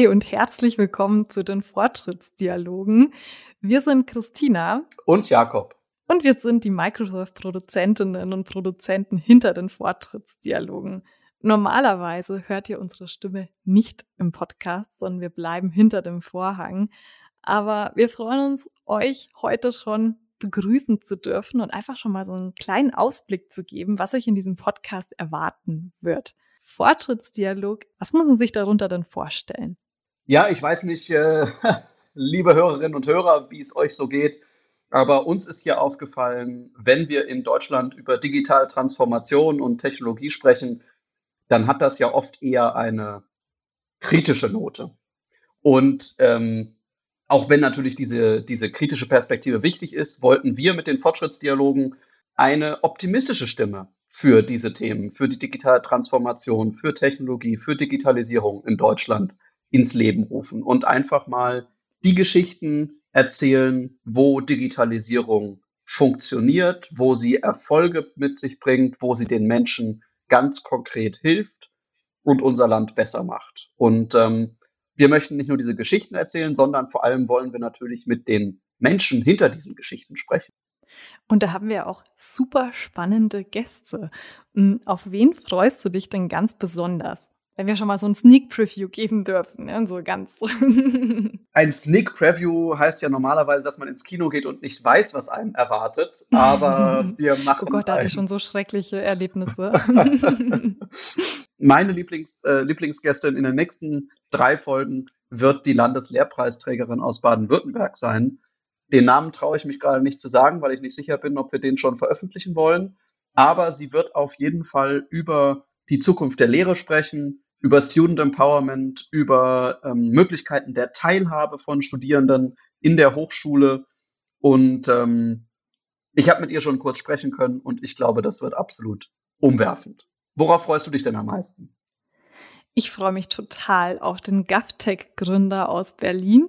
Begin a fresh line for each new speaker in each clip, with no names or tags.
Hi und herzlich willkommen zu den Fortschrittsdialogen. Wir sind Christina
und Jakob.
Und wir sind die Microsoft-Produzentinnen und Produzenten hinter den Fortschrittsdialogen. Normalerweise hört ihr unsere Stimme nicht im Podcast, sondern wir bleiben hinter dem Vorhang. Aber wir freuen uns, euch heute schon begrüßen zu dürfen und einfach schon mal so einen kleinen Ausblick zu geben, was euch in diesem Podcast erwarten wird. Fortschrittsdialog, was muss man sich darunter denn vorstellen?
Ja, ich weiß nicht, äh, liebe Hörerinnen und Hörer, wie es euch so geht, aber uns ist hier aufgefallen, wenn wir in Deutschland über digitale Transformation und Technologie sprechen, dann hat das ja oft eher eine kritische Note. Und ähm, auch wenn natürlich diese, diese kritische Perspektive wichtig ist, wollten wir mit den Fortschrittsdialogen eine optimistische Stimme für diese Themen, für die digitale Transformation, für Technologie, für Digitalisierung in Deutschland ins Leben rufen und einfach mal die Geschichten erzählen, wo Digitalisierung funktioniert, wo sie Erfolge mit sich bringt, wo sie den Menschen ganz konkret hilft und unser Land besser macht. Und ähm, wir möchten nicht nur diese Geschichten erzählen, sondern vor allem wollen wir natürlich mit den Menschen hinter diesen Geschichten sprechen.
Und da haben wir auch super spannende Gäste. Hm, auf wen freust du dich denn ganz besonders? Wenn wir schon mal so ein Sneak Preview geben dürfen, ne? so ganz.
ein Sneak Preview heißt ja normalerweise, dass man ins Kino geht und nicht weiß, was einem erwartet. Aber wir machen.
Oh Gott, da hatte ich schon so schreckliche Erlebnisse.
Meine Lieblings, äh, Lieblingsgästin in den nächsten drei Folgen wird die Landeslehrpreisträgerin aus Baden-Württemberg sein. Den Namen traue ich mich gerade nicht zu sagen, weil ich nicht sicher bin, ob wir den schon veröffentlichen wollen. Aber sie wird auf jeden Fall über die Zukunft der Lehre sprechen, über Student Empowerment, über ähm, Möglichkeiten der Teilhabe von Studierenden in der Hochschule. Und ähm, ich habe mit ihr schon kurz sprechen können und ich glaube, das wird absolut umwerfend. Worauf freust du dich denn am meisten?
Ich freue mich total auf den GovTech-Gründer aus Berlin,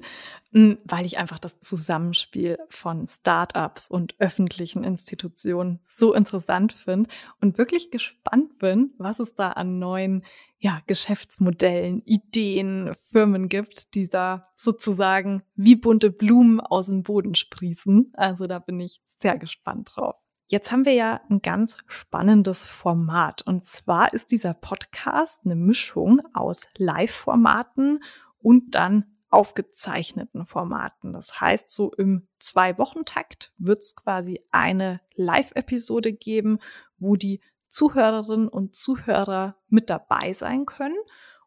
hm, weil ich einfach das Zusammenspiel von Startups und öffentlichen Institutionen so interessant finde und wirklich gespannt bin, was es da an neuen ja, Geschäftsmodellen, Ideen, Firmen gibt, die da sozusagen wie bunte Blumen aus dem Boden sprießen. Also da bin ich sehr gespannt drauf. Jetzt haben wir ja ein ganz spannendes Format. Und zwar ist dieser Podcast eine Mischung aus Live-Formaten und dann aufgezeichneten Formaten. Das heißt, so im Zwei-Wochen-Takt wird es quasi eine Live-Episode geben, wo die Zuhörerinnen und Zuhörer mit dabei sein können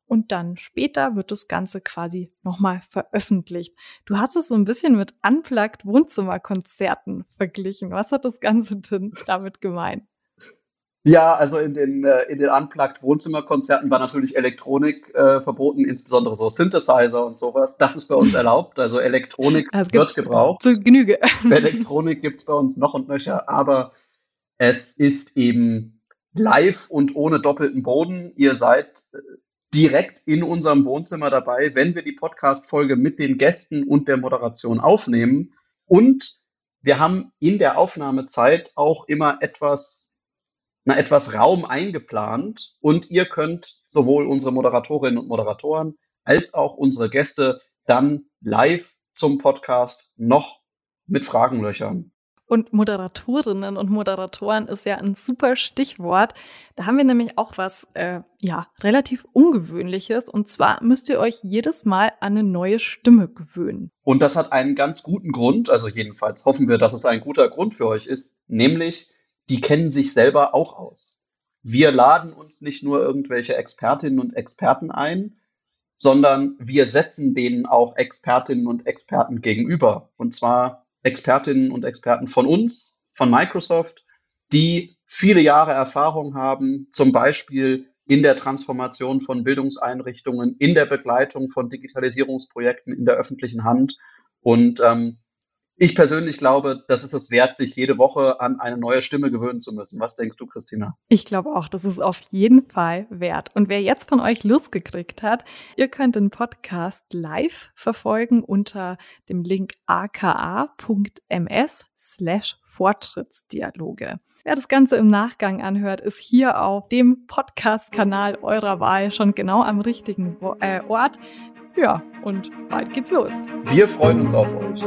und dann später wird das Ganze quasi nochmal veröffentlicht. Du hast es so ein bisschen mit Unplugged Wohnzimmerkonzerten verglichen. Was hat das Ganze denn damit gemeint?
Ja, also in den, äh, in den Unplugged Wohnzimmerkonzerten war natürlich Elektronik äh, verboten, insbesondere so Synthesizer und sowas. Das ist bei uns erlaubt. Also Elektronik wird gebraucht.
Zu Genüge.
Elektronik gibt's bei uns noch und nöcher, aber es ist eben live und ohne doppelten Boden. Ihr seid äh, direkt in unserem Wohnzimmer dabei, wenn wir die Podcast-Folge mit den Gästen und der Moderation aufnehmen. Und wir haben in der Aufnahmezeit auch immer etwas, na, etwas Raum eingeplant. Und ihr könnt sowohl unsere Moderatorinnen und Moderatoren als auch unsere Gäste dann live zum Podcast noch mit Fragen löchern.
Und Moderatorinnen und Moderatoren ist ja ein super Stichwort. Da haben wir nämlich auch was, äh, ja, relativ Ungewöhnliches. Und zwar müsst ihr euch jedes Mal an eine neue Stimme gewöhnen.
Und das hat einen ganz guten Grund. Also jedenfalls hoffen wir, dass es ein guter Grund für euch ist. Nämlich, die kennen sich selber auch aus. Wir laden uns nicht nur irgendwelche Expertinnen und Experten ein, sondern wir setzen denen auch Expertinnen und Experten gegenüber. Und zwar Expertinnen und Experten von uns, von Microsoft, die viele Jahre Erfahrung haben, zum Beispiel in der Transformation von Bildungseinrichtungen, in der Begleitung von Digitalisierungsprojekten in der öffentlichen Hand. Und ähm, ich persönlich glaube, das ist es wert, sich jede Woche an eine neue Stimme gewöhnen zu müssen. Was denkst du, Christina?
Ich glaube auch, das ist auf jeden Fall wert. Und wer jetzt von euch Lust gekriegt hat, ihr könnt den Podcast live verfolgen unter dem Link aka.ms slash Fortschrittsdialoge. Wer das Ganze im Nachgang anhört, ist hier auf dem Podcast-Kanal eurer Wahl schon genau am richtigen äh, Ort. Ja, und bald geht's los.
Wir freuen uns auf euch.